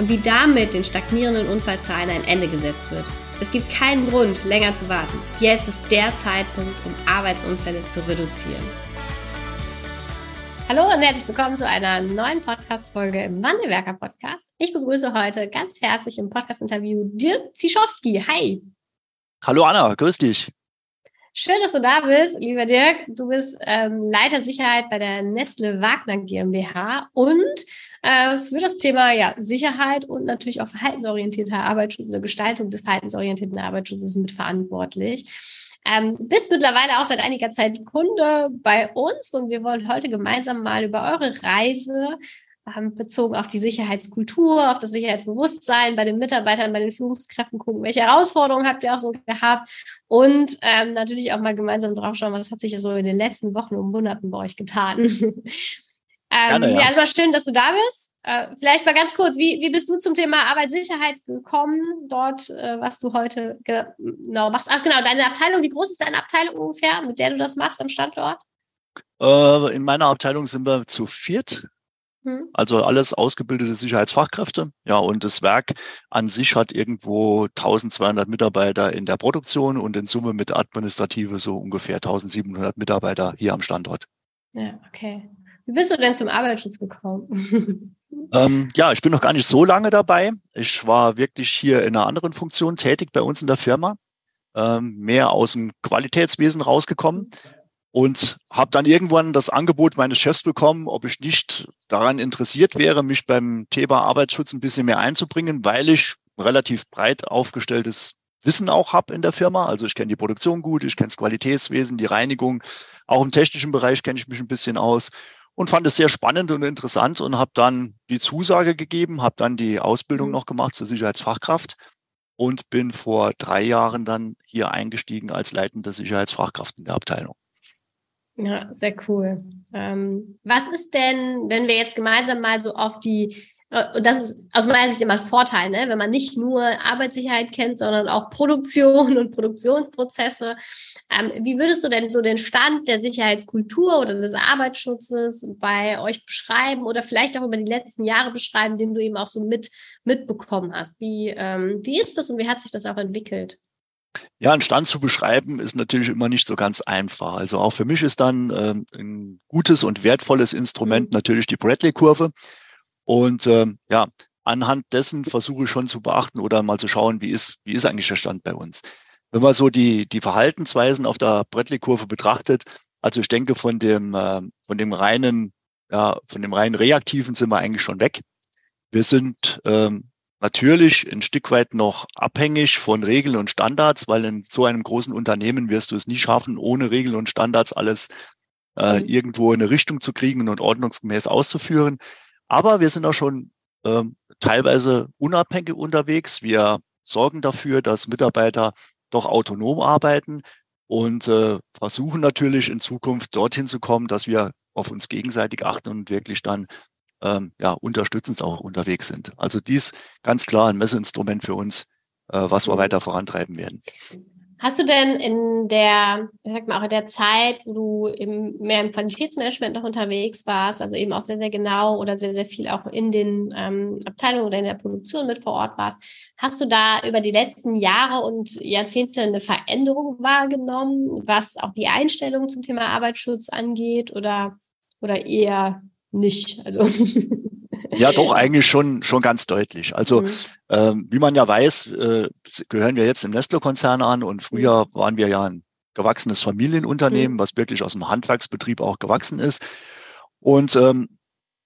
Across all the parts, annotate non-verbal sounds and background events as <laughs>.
und wie damit den stagnierenden Unfallzahlen ein Ende gesetzt wird. Es gibt keinen Grund, länger zu warten. Jetzt ist der Zeitpunkt, um Arbeitsunfälle zu reduzieren. Hallo und herzlich willkommen zu einer neuen Podcast-Folge im Wandelwerker Podcast. Ich begrüße heute ganz herzlich im Podcast-Interview Dirk Zischowski. Hi. Hallo Anna, grüß dich. Schön, dass du da bist, lieber Dirk. Du bist ähm, Leiter Sicherheit bei der Nestle Wagner GmbH und äh, für das Thema ja, Sicherheit und natürlich auch verhaltensorientierter Arbeitsschutz oder Gestaltung des verhaltensorientierten Arbeitsschutzes mitverantwortlich. Ähm, bist mittlerweile auch seit einiger Zeit Kunde bei uns und wir wollen heute gemeinsam mal über eure Reise bezogen auf die Sicherheitskultur, auf das Sicherheitsbewusstsein bei den Mitarbeitern, bei den Führungskräften gucken, welche Herausforderungen habt ihr auch so gehabt und ähm, natürlich auch mal gemeinsam drauf schauen, was hat sich so in den letzten Wochen und Monaten bei euch getan. <laughs> ähm, Gerne, ja. ja, erstmal schön, dass du da bist. Äh, vielleicht mal ganz kurz, wie, wie bist du zum Thema Arbeitssicherheit gekommen, dort, äh, was du heute genau machst? Ach genau, deine Abteilung, wie groß ist deine Abteilung ungefähr, mit der du das machst am Standort? Äh, in meiner Abteilung sind wir zu viert. Hm. Also alles ausgebildete Sicherheitsfachkräfte. Ja, und das Werk an sich hat irgendwo 1200 Mitarbeiter in der Produktion und in Summe mit Administrative so ungefähr 1700 Mitarbeiter hier am Standort. Ja, okay. Wie bist du denn zum Arbeitsschutz gekommen? <laughs> ähm, ja, ich bin noch gar nicht so lange dabei. Ich war wirklich hier in einer anderen Funktion tätig bei uns in der Firma. Ähm, mehr aus dem Qualitätswesen rausgekommen und habe dann irgendwann das Angebot meines Chefs bekommen, ob ich nicht daran interessiert wäre, mich beim Thema Arbeitsschutz ein bisschen mehr einzubringen, weil ich relativ breit aufgestelltes Wissen auch habe in der Firma. Also ich kenne die Produktion gut, ich kenne das Qualitätswesen, die Reinigung. Auch im technischen Bereich kenne ich mich ein bisschen aus und fand es sehr spannend und interessant und habe dann die Zusage gegeben, habe dann die Ausbildung mhm. noch gemacht zur Sicherheitsfachkraft und bin vor drei Jahren dann hier eingestiegen als leitende Sicherheitsfachkraft in der Abteilung. Ja, sehr cool. Ähm, was ist denn, wenn wir jetzt gemeinsam mal so auf die, äh, und das ist aus meiner Sicht immer ein Vorteil, ne? wenn man nicht nur Arbeitssicherheit kennt, sondern auch Produktion <laughs> und Produktionsprozesse. Ähm, wie würdest du denn so den Stand der Sicherheitskultur oder des Arbeitsschutzes bei euch beschreiben oder vielleicht auch über die letzten Jahre beschreiben, den du eben auch so mit mitbekommen hast? Wie, ähm, wie ist das und wie hat sich das auch entwickelt? Ja, einen Stand zu beschreiben ist natürlich immer nicht so ganz einfach. Also auch für mich ist dann ähm, ein gutes und wertvolles Instrument mhm. natürlich die Bradley-Kurve. Und ähm, ja, anhand dessen versuche ich schon zu beachten oder mal zu schauen, wie ist, wie ist eigentlich der Stand bei uns. Wenn man so die, die Verhaltensweisen auf der Bradley-Kurve betrachtet, also ich denke, von dem, äh, von dem reinen, ja, von dem reinen Reaktiven sind wir eigentlich schon weg. Wir sind ähm, natürlich ein Stück weit noch abhängig von Regeln und Standards, weil in so einem großen Unternehmen wirst du es nie schaffen, ohne Regeln und Standards alles äh, mhm. irgendwo in eine Richtung zu kriegen und ordnungsgemäß auszuführen. Aber wir sind auch schon äh, teilweise unabhängig unterwegs. Wir sorgen dafür, dass Mitarbeiter doch autonom arbeiten und äh, versuchen natürlich in Zukunft dorthin zu kommen, dass wir auf uns gegenseitig achten und wirklich dann ähm, ja, unterstützend auch unterwegs sind. Also dies ganz klar ein Messinstrument für uns, äh, was wir weiter vorantreiben werden. Hast du denn in der, ich sag mal auch in der Zeit, wo du im, mehr im Qualitätsmanagement noch unterwegs warst, also eben auch sehr, sehr genau oder sehr, sehr viel auch in den ähm, Abteilungen oder in der Produktion mit vor Ort warst, hast du da über die letzten Jahre und Jahrzehnte eine Veränderung wahrgenommen, was auch die Einstellung zum Thema Arbeitsschutz angeht oder, oder eher nicht. Also Ja, doch, eigentlich schon, schon ganz deutlich. Also, mhm. ähm, wie man ja weiß, äh, gehören wir jetzt im Nestle-Konzern an und früher mhm. waren wir ja ein gewachsenes Familienunternehmen, mhm. was wirklich aus dem Handwerksbetrieb auch gewachsen ist. Und ähm,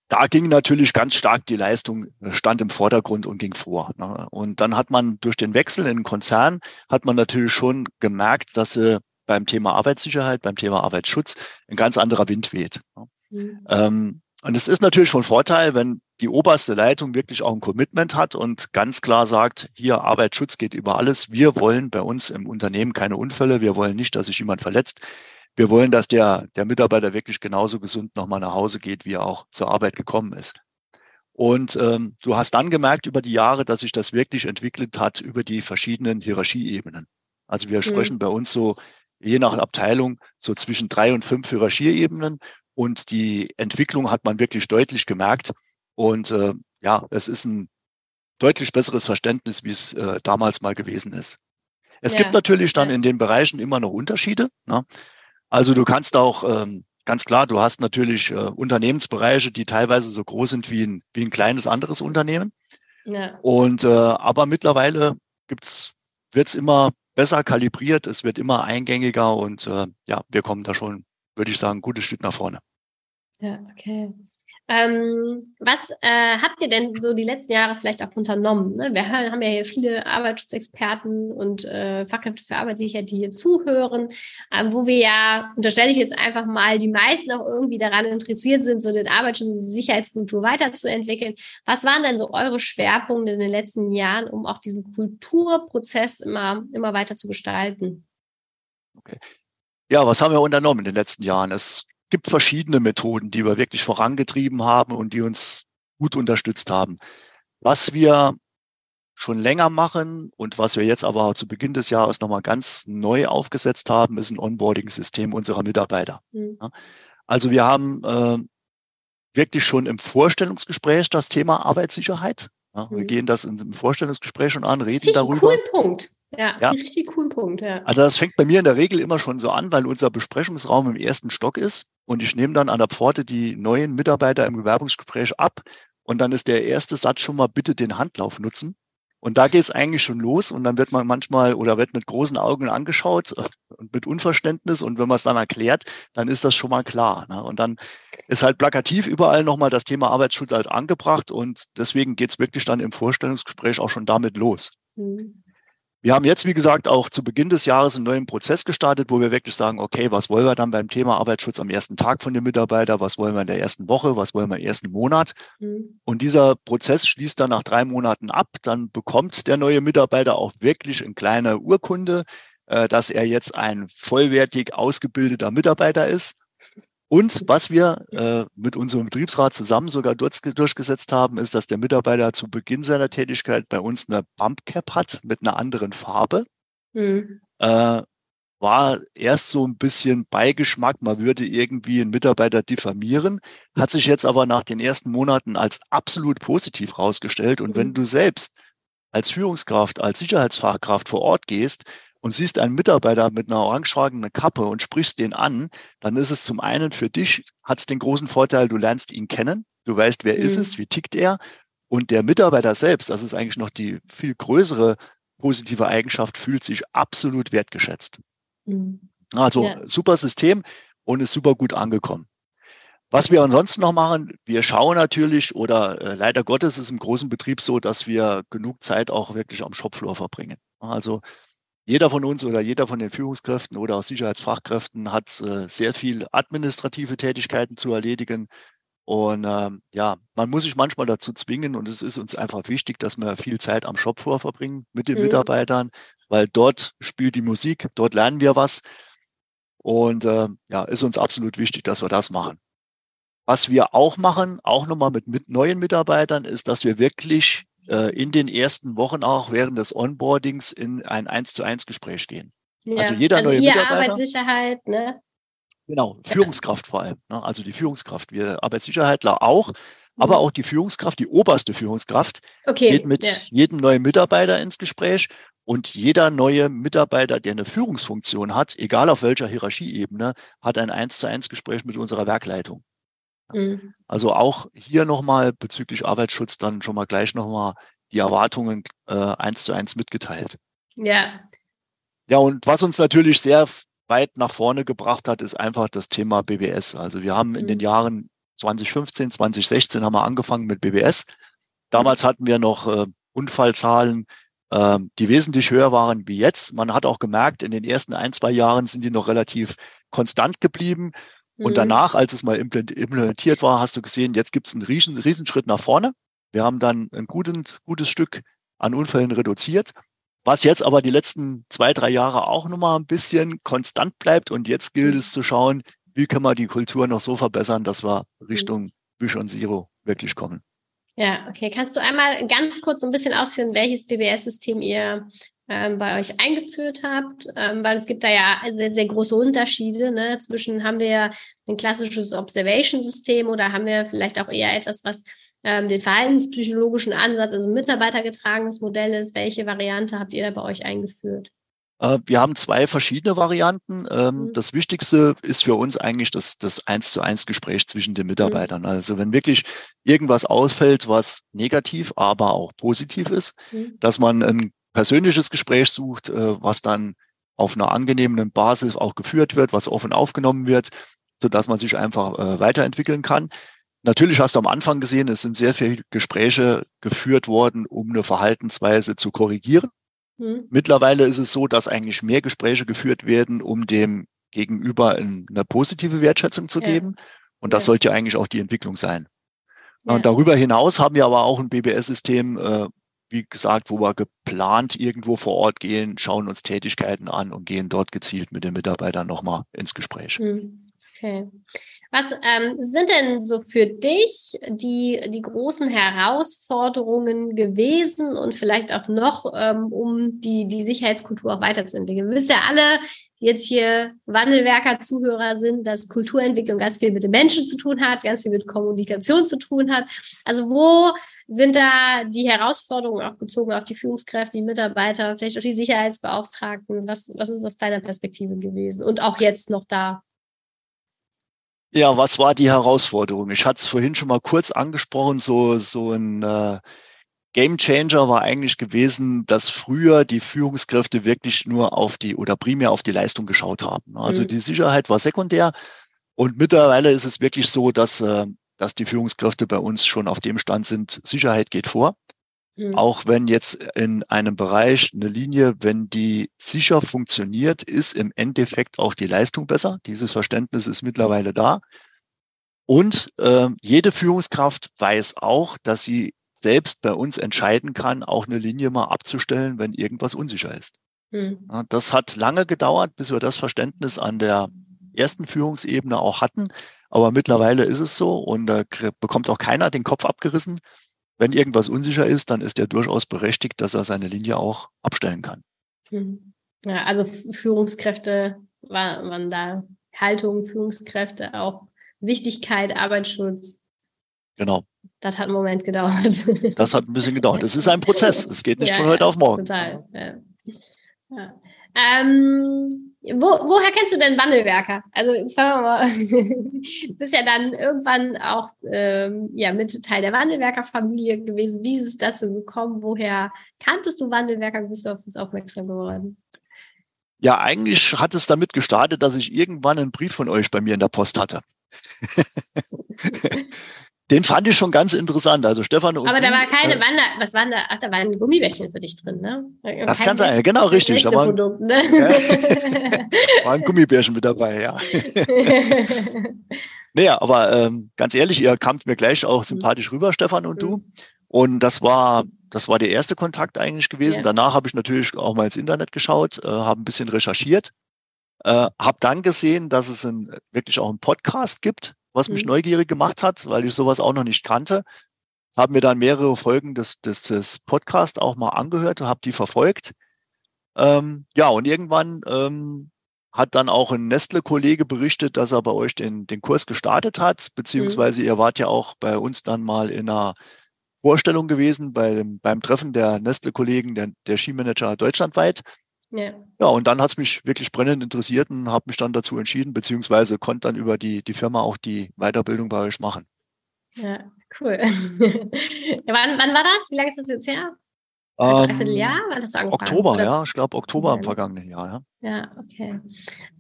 da ging natürlich ganz stark die Leistung, stand im Vordergrund und ging vor. Ne? Und dann hat man durch den Wechsel in den Konzern, hat man natürlich schon gemerkt, dass äh, beim Thema Arbeitssicherheit, beim Thema Arbeitsschutz ein ganz anderer Wind weht. Ne? Mhm. Ähm, Und es ist natürlich schon Vorteil, wenn die oberste Leitung wirklich auch ein Commitment hat und ganz klar sagt, hier Arbeitsschutz geht über alles. Wir wollen bei uns im Unternehmen keine Unfälle. Wir wollen nicht, dass sich jemand verletzt. Wir wollen, dass der, der Mitarbeiter wirklich genauso gesund nochmal nach Hause geht, wie er auch zur Arbeit gekommen ist. Und ähm, du hast dann gemerkt über die Jahre, dass sich das wirklich entwickelt hat über die verschiedenen Hierarchieebenen. Also wir mhm. sprechen bei uns so je nach Abteilung so zwischen drei und fünf Hierarchieebenen. Und die Entwicklung hat man wirklich deutlich gemerkt. Und äh, ja, es ist ein deutlich besseres Verständnis, wie es äh, damals mal gewesen ist. Es ja. gibt natürlich dann ja. in den Bereichen immer noch Unterschiede. Ne? Also du kannst auch ähm, Ganz klar, du hast natürlich äh, Unternehmensbereiche, die teilweise so groß sind wie ein, wie ein kleines anderes Unternehmen. Ja. Und äh, aber mittlerweile gibt's, wird's immer besser kalibriert, es wird immer eingängiger und äh, ja, wir kommen da schon, würde ich sagen, ein gutes Stück nach vorne. Ja, okay. Ähm, was äh, habt ihr denn so die letzten Jahre vielleicht auch unternommen? Ne? Wir haben ja hier viele Arbeitsschutzexperten und äh, Fachkräfte für Arbeitssicherheit, die hier zuhören, äh, wo wir ja, unterstelle ich jetzt einfach mal, die meisten auch irgendwie daran interessiert sind, so den Arbeitsschutz und die Sicherheitskultur weiterzuentwickeln. Was waren denn so eure Schwerpunkte in den letzten Jahren, um auch diesen Kulturprozess immer, immer weiter zu gestalten? Okay. Ja, was haben wir unternommen in den letzten Jahren? Es gibt verschiedene Methoden, die wir wirklich vorangetrieben haben und die uns gut unterstützt haben. Was wir schon länger machen und was wir jetzt aber zu Beginn des Jahres nochmal ganz neu aufgesetzt haben, ist ein Onboarding-System unserer Mitarbeiter. Mhm. Also wir haben äh, wirklich schon im Vorstellungsgespräch das Thema Arbeitssicherheit. Ja, mhm. Wir gehen das im Vorstellungsgespräch schon an, reden das darüber. Coolen Punkt. Ja, ja, richtig coolen Punkt. Ja. Also das fängt bei mir in der Regel immer schon so an, weil unser Besprechungsraum im ersten Stock ist und ich nehme dann an der Pforte die neuen Mitarbeiter im Bewerbungsgespräch ab und dann ist der erste Satz schon mal bitte den Handlauf nutzen. Und da geht es eigentlich schon los und dann wird man manchmal oder wird mit großen Augen angeschaut <laughs> und mit Unverständnis und wenn man es dann erklärt, dann ist das schon mal klar. Ne? Und dann ist halt plakativ überall nochmal das Thema Arbeitsschutz halt angebracht und deswegen geht es wirklich dann im Vorstellungsgespräch auch schon damit los. Mhm. Wir haben jetzt, wie gesagt, auch zu Beginn des Jahres einen neuen Prozess gestartet, wo wir wirklich sagen, okay, was wollen wir dann beim Thema Arbeitsschutz am ersten Tag von dem Mitarbeiter? Was wollen wir in der ersten Woche? Was wollen wir im ersten Monat? Mhm. Und dieser Prozess schließt dann nach drei Monaten ab. Dann bekommt der neue Mitarbeiter auch wirklich eine kleine Urkunde, äh, dass er jetzt ein vollwertig ausgebildeter Mitarbeiter ist. Und was wir äh, mit unserem Betriebsrat zusammen sogar durchgesetzt haben, ist, dass der Mitarbeiter zu Beginn seiner Tätigkeit bei uns eine Bumpcap hat mit einer anderen Farbe. Mhm. Äh, war erst so ein bisschen Beigeschmack, man würde irgendwie einen Mitarbeiter diffamieren, hat sich jetzt aber nach den ersten Monaten als absolut positiv herausgestellt. Und wenn du selbst als Führungskraft, als Sicherheitsfachkraft vor Ort gehst, und siehst einen Mitarbeiter mit einer orangefarbenen Kappe und sprichst den an, dann ist es zum einen für dich, hat es den großen Vorteil, du lernst ihn kennen, du weißt, wer mhm. ist es, wie tickt er. Und der Mitarbeiter selbst, das ist eigentlich noch die viel größere positive Eigenschaft, fühlt sich absolut wertgeschätzt. Mhm. Also ja. super System und ist super gut angekommen. Was wir ansonsten noch machen, wir schauen natürlich oder äh, leider Gottes ist im großen Betrieb so, dass wir genug Zeit auch wirklich am Shopfloor verbringen. Also jeder von uns oder jeder von den Führungskräften oder auch Sicherheitsfachkräften hat äh, sehr viel administrative Tätigkeiten zu erledigen. Und ähm, ja, man muss sich manchmal dazu zwingen und es ist uns einfach wichtig, dass wir viel Zeit am Shopfloor verbringen mit den mhm. Mitarbeitern, weil dort spielt die Musik, dort lernen wir was. Und äh, ja, ist uns absolut wichtig, dass wir das machen. Was wir auch machen, auch nochmal mit, mit neuen Mitarbeitern, ist, dass wir wirklich in den ersten Wochen auch während des Onboardings in ein 1 zu 1 Gespräch gehen. Ja. Also jeder also neue hier Mitarbeiter. Arbeitssicherheit, ne? Genau, Führungskraft vor allem. Ne? Also die Führungskraft. Wir Arbeitssicherheitler auch, mhm. aber auch die Führungskraft, die oberste Führungskraft, okay. geht mit ja. jedem neuen Mitarbeiter ins Gespräch und jeder neue Mitarbeiter, der eine Führungsfunktion hat, egal auf welcher Hierarchieebene, hat ein 1 zu 1 Gespräch mit unserer Werkleitung. Mhm. Also auch hier nochmal bezüglich Arbeitsschutz dann schon mal gleich nochmal die Erwartungen äh, eins zu eins mitgeteilt. Ja. Ja, und was uns natürlich sehr weit nach vorne gebracht hat, ist einfach das Thema BBS. Also wir haben in den mhm. Jahren 2015, 2016 haben wir angefangen mit BBS. Damals hatten wir noch äh, Unfallzahlen, äh, die wesentlich höher waren wie jetzt. Man hat auch gemerkt, in den ersten ein, zwei Jahren sind die noch relativ konstant geblieben. Und mhm. danach, als es mal implementiert war, hast du gesehen, jetzt gibt es einen riesen, Riesenschritt nach vorne. Wir haben dann ein gutes, gutes Stück an Unfällen reduziert, was jetzt aber die letzten zwei, drei Jahre auch nochmal ein bisschen konstant bleibt. Und jetzt gilt es zu schauen, wie können wir die Kultur noch so verbessern, dass wir Richtung Vision Zero wirklich kommen. Ja, okay. Kannst du einmal ganz kurz ein bisschen ausführen, welches BBS-System ihr ähm, bei euch eingeführt habt, ähm, weil es gibt da ja sehr, sehr große Unterschiede. Ne? Zwischen haben wir ein klassisches Observation-System oder haben wir vielleicht auch eher etwas, was ähm, den verhaltenspsychologischen Ansatz, also mitarbeitergetragenes Modell ist. Welche Variante habt ihr da bei euch eingeführt? Äh, wir haben zwei verschiedene Varianten. Ähm, mhm. Das Wichtigste ist für uns eigentlich das, das eins zu eins Gespräch zwischen den Mitarbeitern. Mhm. Also wenn wirklich irgendwas ausfällt, was negativ, aber auch positiv ist, mhm. dass man ein persönliches Gespräch sucht, äh, was dann auf einer angenehmen Basis auch geführt wird, was offen aufgenommen wird, so dass man sich einfach äh, weiterentwickeln kann. Natürlich hast du am Anfang gesehen, es sind sehr viele Gespräche geführt worden, um eine Verhaltensweise zu korrigieren. Mhm. Mittlerweile ist es so, dass eigentlich mehr Gespräche geführt werden, um dem Gegenüber eine positive Wertschätzung zu ja. geben. Und das ja. sollte eigentlich auch die Entwicklung sein. Ja. Und darüber hinaus haben wir aber auch ein BBS-System, äh, wie gesagt, wo wir geplant irgendwo vor Ort gehen, schauen uns Tätigkeiten an und gehen dort gezielt mit den Mitarbeitern nochmal ins Gespräch. Hm, okay. Was ähm, sind denn so für dich die, die großen Herausforderungen gewesen und vielleicht auch noch, ähm, um die, die Sicherheitskultur auch weiterzuentwickeln? Wir wissen ja alle, die jetzt hier Wandelwerker-Zuhörer sind, dass Kulturentwicklung ganz viel mit den Menschen zu tun hat, ganz viel mit Kommunikation zu tun hat. Also wo sind da die Herausforderungen auch bezogen auf die Führungskräfte, die Mitarbeiter, vielleicht auch die Sicherheitsbeauftragten? Was, was ist aus deiner Perspektive gewesen und auch jetzt noch da? Ja, was war die Herausforderung? Ich hatte es vorhin schon mal kurz angesprochen, so, so ein äh, Game Changer war eigentlich gewesen, dass früher die Führungskräfte wirklich nur auf die oder primär auf die Leistung geschaut haben. Also mhm. die Sicherheit war sekundär. Und mittlerweile ist es wirklich so, dass äh, dass die Führungskräfte bei uns schon auf dem Stand sind, Sicherheit geht vor. Mhm. Auch wenn jetzt in einem Bereich eine Linie, wenn die sicher funktioniert, ist im Endeffekt auch die Leistung besser. Dieses Verständnis ist mittlerweile da. Und äh, jede Führungskraft weiß auch, dass sie selbst bei uns entscheiden kann, auch eine Linie mal abzustellen, wenn irgendwas unsicher ist. Mhm. Das hat lange gedauert, bis wir das Verständnis an der ersten Führungsebene auch hatten. Aber mittlerweile ist es so und da bekommt auch keiner den Kopf abgerissen. Wenn irgendwas unsicher ist, dann ist er durchaus berechtigt, dass er seine Linie auch abstellen kann. Mhm. Ja, also Führungskräfte waren da Haltung, Führungskräfte auch Wichtigkeit, Arbeitsschutz. Genau. Das hat einen Moment gedauert. <laughs> Das hat ein bisschen gedauert. Es ist ein Prozess. Es geht nicht ja, von heute auf morgen. Total. Ja. Ja. Ähm, wo, woher kennst du denn Wandelwerker? Also jetzt fangen wir mal. du <laughs> bist ja dann irgendwann auch ähm, ja, mit Teil der Wandelwerker-Familie gewesen. Wie ist es dazu gekommen? Woher kanntest du Wandelwerker? Bist du auf uns aufmerksam geworden? Ja, eigentlich hat es damit gestartet, dass ich irgendwann einen Brief von euch bei mir in der Post hatte. <laughs> Den fand ich schon ganz interessant. Also Stefan und Aber da war keine äh, Wander, was waren da? Ach, da waren Gummibärchen für dich drin, ne? Das Kein kann sein, genau richtig. Da waren, Produkt, ne? ja, war ein Gummibärchen mit dabei, ja. <laughs> naja, aber ähm, ganz ehrlich, ihr kamt mir gleich auch mhm. sympathisch rüber, Stefan und mhm. du. Und das war, das war der erste Kontakt eigentlich gewesen. Ja. Danach habe ich natürlich auch mal ins Internet geschaut, äh, habe ein bisschen recherchiert, äh, habe dann gesehen, dass es ein, wirklich auch einen Podcast gibt was mich mhm. neugierig gemacht hat, weil ich sowas auch noch nicht kannte. Habe mir dann mehrere Folgen des, des, des Podcasts auch mal angehört und habe die verfolgt. Ähm, ja, und irgendwann ähm, hat dann auch ein Nestle-Kollege berichtet, dass er bei euch den, den Kurs gestartet hat, beziehungsweise mhm. ihr wart ja auch bei uns dann mal in einer Vorstellung gewesen beim, beim Treffen der Nestle-Kollegen, der, der Skimanager deutschlandweit. Ja. ja, und dann hat es mich wirklich brennend interessiert und habe mich dann dazu entschieden, beziehungsweise konnte dann über die, die Firma auch die Weiterbildung bei euch machen. Ja, cool. <laughs> ja, wann, wann war das? Wie lange ist das jetzt her? Ähm, Jahr? War das Oktober, Oder? ja. Ich glaube Oktober im vergangenen Jahr, ja. Ja, okay.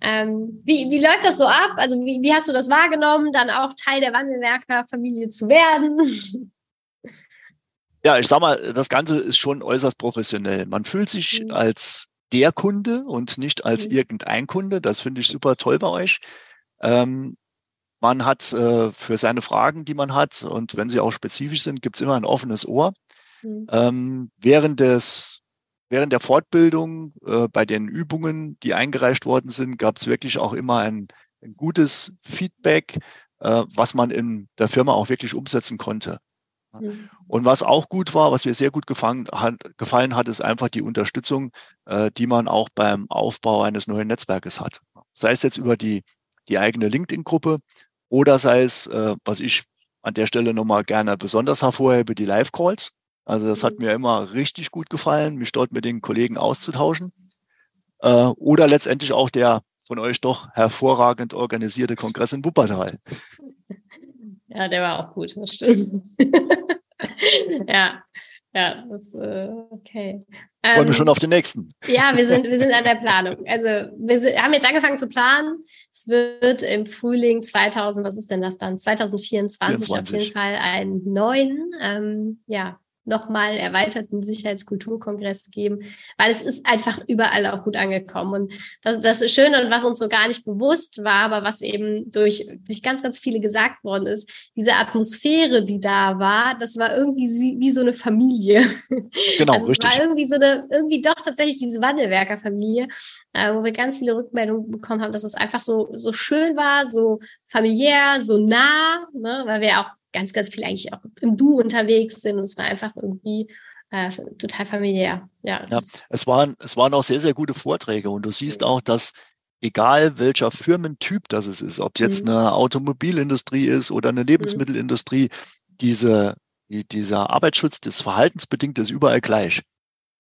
Ähm, wie, wie läuft das so ab? Also wie, wie hast du das wahrgenommen, dann auch Teil der Wandelwerker-Familie zu werden? Ja, ich sag mal, das Ganze ist schon äußerst professionell. Man fühlt sich mhm. als der Kunde und nicht als mhm. irgendein Kunde. Das finde ich super toll bei euch. Ähm, man hat äh, für seine Fragen, die man hat, und wenn sie auch spezifisch sind, gibt es immer ein offenes Ohr. Mhm. Ähm, während des während der Fortbildung, äh, bei den Übungen, die eingereicht worden sind, gab es wirklich auch immer ein, ein gutes Feedback, äh, was man in der Firma auch wirklich umsetzen konnte. Mhm. Und was auch gut war, was mir sehr gut gefallen hat, gefallen hat, ist einfach die Unterstützung, äh, die man auch beim Aufbau eines neuen Netzwerkes hat. Sei es jetzt über die, die eigene LinkedIn-Gruppe oder sei es, äh, was ich an der Stelle nochmal gerne besonders hervorhebe, die Live-Calls. Also das hat mhm. mir immer richtig gut gefallen, mich dort mit den Kollegen auszutauschen. Äh, oder letztendlich auch der von euch doch hervorragend organisierte Kongress in Wuppertal. <laughs> Ja, der war auch gut, das stimmt. <laughs> <laughs> ja, ja, das äh, okay. Ähm, Wollen wir schon auf den nächsten? Ja, wir sind, wir sind an der <laughs> Planung. Also wir sind, haben jetzt angefangen zu planen. Es wird im Frühling 2000, was ist denn das dann? 2024 24. auf jeden Fall einen neuen ähm, ja, nochmal erweiterten Sicherheitskulturkongress geben, weil es ist einfach überall auch gut angekommen. Und das, das ist schön und was uns so gar nicht bewusst war, aber was eben durch, durch ganz, ganz viele gesagt worden ist, diese Atmosphäre, die da war, das war irgendwie wie so eine Familie. Genau, also richtig. Es war irgendwie so eine, irgendwie doch tatsächlich diese Wandelwerkerfamilie, äh, wo wir ganz viele Rückmeldungen bekommen haben, dass es einfach so, so schön war, so familiär, so nah, ne, weil wir auch ganz, ganz viel eigentlich auch im Du unterwegs sind. Und es war einfach irgendwie äh, total familiär. Ja, ja es, waren, es waren auch sehr, sehr gute Vorträge. Und du siehst mhm. auch, dass egal welcher Firmentyp das es ist, ob es jetzt mhm. eine Automobilindustrie ist oder eine mhm. Lebensmittelindustrie, diese, die, dieser Arbeitsschutz des Verhaltensbedingten ist überall gleich.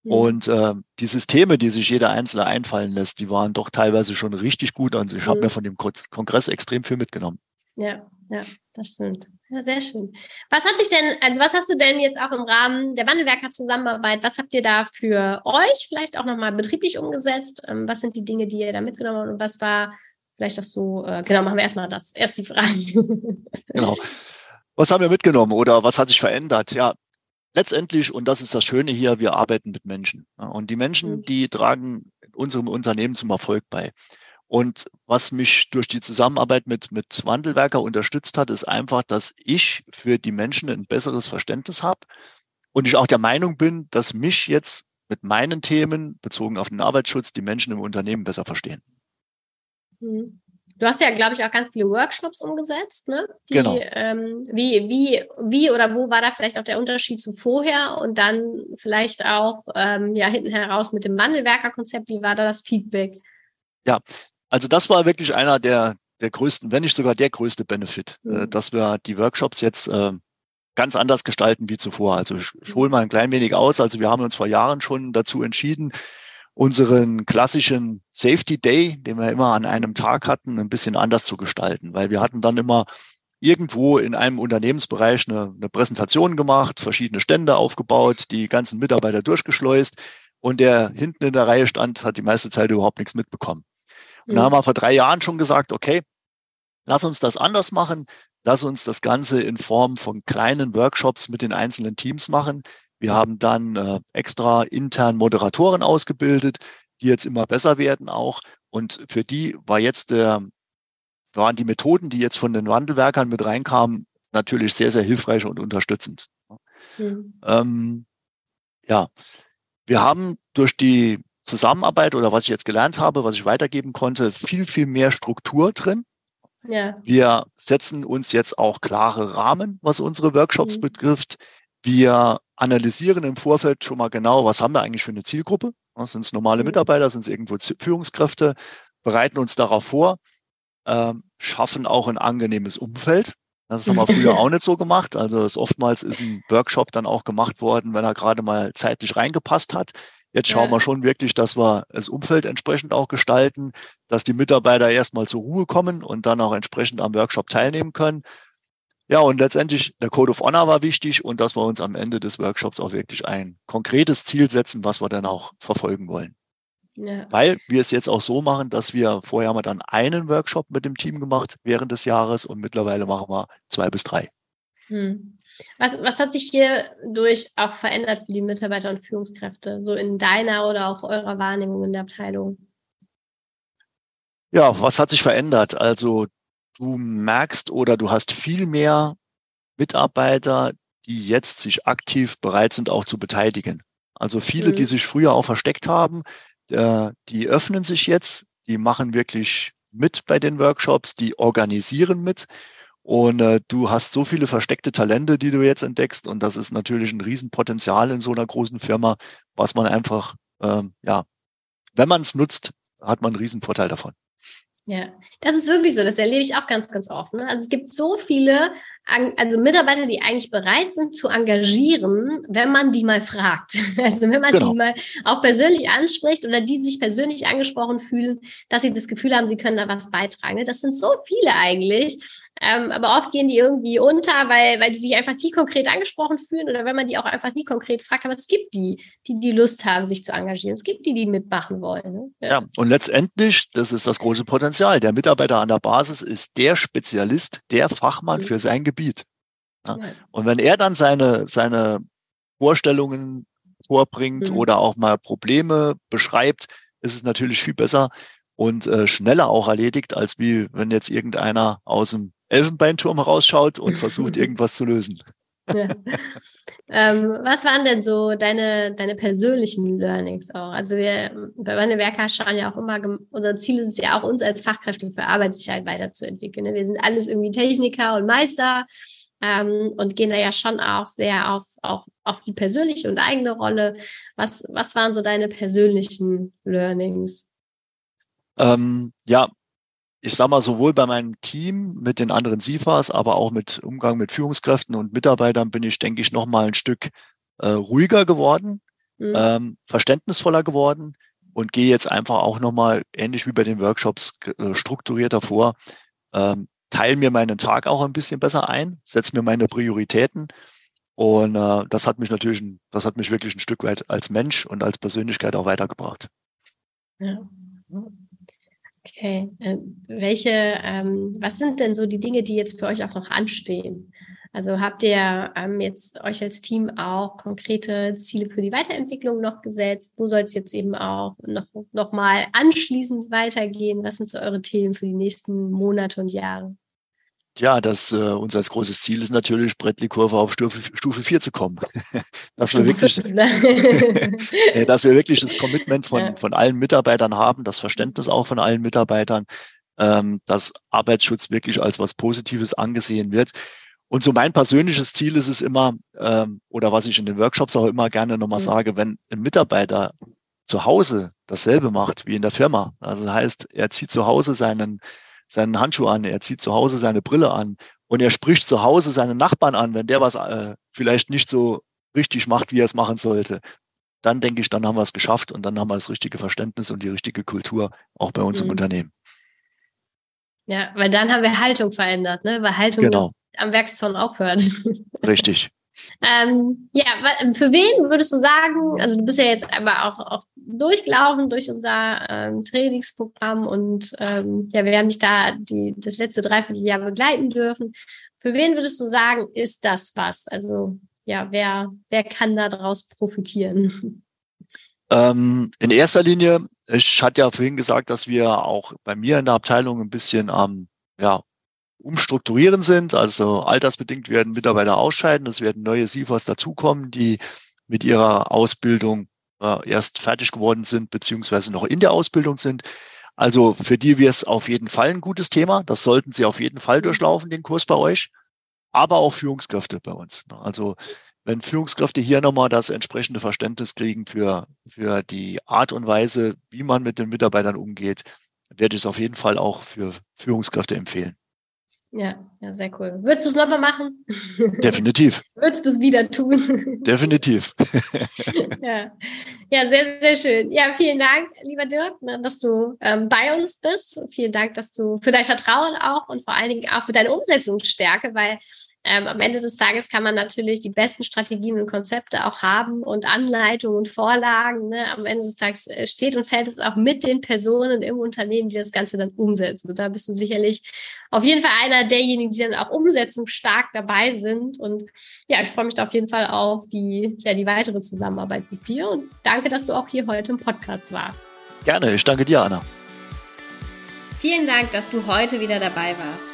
Mhm. Und äh, die Systeme, die sich jeder Einzelne einfallen lässt, die waren doch teilweise schon richtig gut. Und ich habe mir von dem Kongress extrem viel mitgenommen. Ja, ja, das stimmt. Ja, sehr schön. Was hat sich denn, also was hast du denn jetzt auch im Rahmen der Wandelwerker-Zusammenarbeit, was habt ihr da für euch vielleicht auch nochmal betrieblich umgesetzt? Ähm, was sind die Dinge, die ihr da mitgenommen habt und was war vielleicht auch so, äh, genau, machen wir erstmal das, erst die Frage. <laughs> genau. Was haben wir mitgenommen oder was hat sich verändert? Ja, letztendlich, und das ist das Schöne hier, wir arbeiten mit Menschen. Und die Menschen, mhm. die tragen unserem Unternehmen zum Erfolg bei. Und was mich durch die Zusammenarbeit mit, mit Wandelwerker unterstützt hat, ist einfach, dass ich für die Menschen ein besseres Verständnis habe und ich auch der Meinung bin, dass mich jetzt mit meinen Themen bezogen auf den Arbeitsschutz die Menschen im Unternehmen besser verstehen. Mhm. Du hast ja, glaube ich, auch ganz viele Workshops umgesetzt, ne? Die, genau. Ähm, wie, wie, wie oder wo war da vielleicht auch der Unterschied zu vorher und dann vielleicht auch ähm, ja hinten heraus mit dem Wandelwerkerkonzept, wie war da das Feedback? Ja, also das war wirklich einer der, der größten, wenn nicht sogar der größte Benefit, äh, mhm. äh, dass wir die Workshops jetzt äh, ganz anders gestalten wie zuvor. Also ich, ich hole mal ein klein wenig aus. Also wir haben uns vor Jahren schon dazu entschieden, unseren klassischen Safety Day, den wir immer an einem Tag hatten, ein bisschen anders zu gestalten, weil wir hatten dann immer irgendwo in einem Unternehmensbereich eine, eine Präsentation gemacht, verschiedene Stände aufgebaut, die ganzen Mitarbeiter durchgeschleust und der hinten in der Reihe stand, hat die meiste Zeit überhaupt nichts mitbekommen. Und da haben wir vor drei Jahren schon gesagt, okay, lass uns das anders machen. Lass uns das Ganze in Form von kleinen Workshops mit den einzelnen Teams machen. Wir haben dann äh, extra intern Moderatoren ausgebildet, die jetzt immer besser werden auch. Und für die war jetzt der, waren die Methoden, die jetzt von den Wandelwerkern mit reinkamen, natürlich sehr, sehr hilfreich und unterstützend. Mhm. Ähm, ja, wir haben durch die Zusammenarbeit oder was ich jetzt gelernt habe, was ich weitergeben konnte, viel, viel mehr Struktur drin. Ja. Wir setzen uns jetzt auch klare Rahmen, was unsere Workshops mhm. betrifft. Wir analysieren im Vorfeld schon mal genau, was haben wir eigentlich für eine Zielgruppe. Sind es normale mhm. Mitarbeiter, sind es irgendwo Führungskräfte, bereiten uns darauf vor, ähm, schaffen auch ein angenehmes Umfeld. Das haben wir früher <laughs> auch nicht so gemacht. Also es oftmals ist ein Workshop dann auch gemacht worden, wenn er gerade mal zeitlich reingepasst hat. Jetzt schauen ja. wir schon wirklich, dass wir das Umfeld entsprechend auch gestalten, dass die Mitarbeiter erstmal zur Ruhe kommen und dann auch entsprechend am Workshop teilnehmen können. Ja, und letztendlich der Code of Honor war wichtig und dass wir uns am Ende des Workshops auch wirklich ein konkretes Ziel setzen, was wir dann auch verfolgen wollen. Ja. Weil wir es jetzt auch so machen, dass wir vorher haben wir dann einen Workshop mit dem Team gemacht während des Jahres und mittlerweile machen wir zwei bis drei. Hm. Was, was hat sich hier durch auch verändert für die Mitarbeiter und Führungskräfte, so in deiner oder auch eurer Wahrnehmung in der Abteilung? Ja, was hat sich verändert? Also du merkst oder du hast viel mehr Mitarbeiter, die jetzt sich aktiv bereit sind, auch zu beteiligen. Also viele, mhm. die sich früher auch versteckt haben, äh, die öffnen sich jetzt, die machen wirklich mit bei den Workshops, die organisieren mit. Und äh, du hast so viele versteckte Talente, die du jetzt entdeckst. Und das ist natürlich ein Riesenpotenzial in so einer großen Firma, was man einfach, ähm, ja, wenn man es nutzt, hat man einen Riesenvorteil davon. Ja, das ist wirklich so. Das erlebe ich auch ganz, ganz oft. Ne? Also es gibt so viele, also Mitarbeiter, die eigentlich bereit sind zu engagieren, wenn man die mal fragt. <laughs> Also wenn man genau. die mal auch persönlich anspricht oder die sich persönlich angesprochen fühlen, dass sie das Gefühl haben, sie können da was beitragen. Ne? Das sind so viele eigentlich. Ähm, aber oft gehen die irgendwie unter, weil, weil die sich einfach nie konkret angesprochen fühlen oder wenn man die auch einfach nie konkret fragt. Aber es gibt die, die die Lust haben, sich zu engagieren. Es gibt die, die mitmachen wollen. Ne? Ja. ja, und letztendlich, das ist das große Potenzial. Der Mitarbeiter an der Basis ist der Spezialist, der Fachmann mhm. für sein Gebiet. Ja? Ja. Und wenn er dann seine, seine Vorstellungen vorbringt mhm. oder auch mal Probleme beschreibt, ist es natürlich viel besser und äh, schneller auch erledigt, als wie wenn jetzt irgendeiner aus dem Elfenbeinturm rausschaut und <laughs> versucht, irgendwas zu lösen. Ja. ähm, was waren denn so deine, deine persönlichen Learnings auch? Also wir bei Meine Werker schauen ja auch immer, unser Ziel ist es ja auch, uns als Fachkräfte für Arbeitssicherheit weiterzuentwickeln. Ne? Wir sind alles irgendwie Techniker und Meister ähm, und gehen da ja schon auch sehr auf, auch auf die persönliche und eigene Rolle. Was, was waren so deine persönlichen Learnings? Ähm, ja, ich sag mal, sowohl bei meinem Team mit den anderen SIFAs, aber auch mit Umgang mit Führungskräften und Mitarbeitern bin ich, denke ich, noch mal ein Stück äh, ruhiger geworden, mhm. ähm, verständnisvoller geworden und gehe jetzt einfach auch noch mal ähnlich wie bei den Workshops äh, strukturierter vor, ähm, teile mir meinen Tag auch ein bisschen besser ein, setze mir meine Prioritäten und äh, das hat mich natürlich, das hat mich wirklich ein Stück weit als Mensch und als Persönlichkeit auch weitergebracht. Ja. Okay. Äh, welche, ähm, was sind denn so die Dinge, die jetzt für euch auch noch anstehen? Also habt ihr ähm, jetzt euch als Team auch konkrete Ziele für die Weiterentwicklung noch gesetzt? Wo soll es jetzt eben auch noch, noch mal anschließend weitergehen? Was sind so eure Themen für die nächsten Monate und Jahre? Ja, das äh, uns als großes Ziel ist natürlich, Brettli-Kurve auf Stufe, Stufe 4 zu kommen. <laughs> dass, wir wirklich, <laughs> dass wir wirklich das Commitment von, ja. von allen Mitarbeitern haben, das Verständnis auch von allen Mitarbeitern, ähm, dass Arbeitsschutz wirklich als was Positives angesehen wird. Und so mein persönliches Ziel ist es immer, ähm, oder was ich in den Workshops auch immer gerne nochmal mhm. sage, wenn ein Mitarbeiter zu Hause dasselbe macht wie in der Firma, also heißt, er zieht zu Hause seinen seinen Handschuh an, er zieht zu Hause seine Brille an und er spricht zu Hause seinen Nachbarn an, wenn der was äh, vielleicht nicht so richtig macht, wie er es machen sollte. Dann denke ich, dann haben wir es geschafft und dann haben wir das richtige Verständnis und die richtige Kultur auch bei uns mhm. im Unternehmen. Ja, weil dann haben wir Haltung verändert, ne? Weil Haltung genau. am Werkszaun aufhört. <laughs> Richtig. Ähm, ja, für wen würdest du sagen, also du bist ja jetzt aber auch, auch durchgelaufen durch unser ähm, Trainingsprogramm und ähm, ja, wir haben dich da die, das letzte Dreivierteljahr begleiten dürfen. Für wen würdest du sagen, ist das was? Also ja, wer, wer kann daraus profitieren? Ähm, in erster Linie, ich hatte ja vorhin gesagt, dass wir auch bei mir in der Abteilung ein bisschen am ja, umstrukturieren sind. Also altersbedingt werden Mitarbeiter ausscheiden. Es werden neue SIFAs dazukommen, die mit ihrer Ausbildung äh, erst fertig geworden sind, beziehungsweise noch in der Ausbildung sind. Also für die wäre es auf jeden Fall ein gutes Thema. Das sollten Sie auf jeden Fall durchlaufen, den Kurs bei euch. Aber auch Führungskräfte bei uns. Also wenn Führungskräfte hier nochmal das entsprechende Verständnis kriegen für, für die Art und Weise, wie man mit den Mitarbeitern umgeht, werde ich es auf jeden Fall auch für Führungskräfte empfehlen. Ja, ja, sehr cool. Würdest du es nochmal machen? Definitiv. <laughs> Würdest du es wieder tun? <laughs> Definitiv. <laughs> ja. ja, sehr, sehr schön. Ja, vielen Dank, lieber Dirk, ne, dass du ähm, bei uns bist. Vielen Dank, dass du für dein Vertrauen auch und vor allen Dingen auch für deine Umsetzungsstärke, weil ähm, am Ende des Tages kann man natürlich die besten Strategien und Konzepte auch haben und Anleitungen und Vorlagen. Ne? Am Ende des Tages äh, steht und fällt es auch mit den Personen im Unternehmen, die das Ganze dann umsetzen. Und da bist du sicherlich auf jeden Fall einer derjenigen, die dann auch umsetzungsstark dabei sind. Und ja, ich freue mich da auf jeden Fall auf die, ja, die weitere Zusammenarbeit mit dir. Und danke, dass du auch hier heute im Podcast warst. Gerne, ich danke dir, Anna. Vielen Dank, dass du heute wieder dabei warst.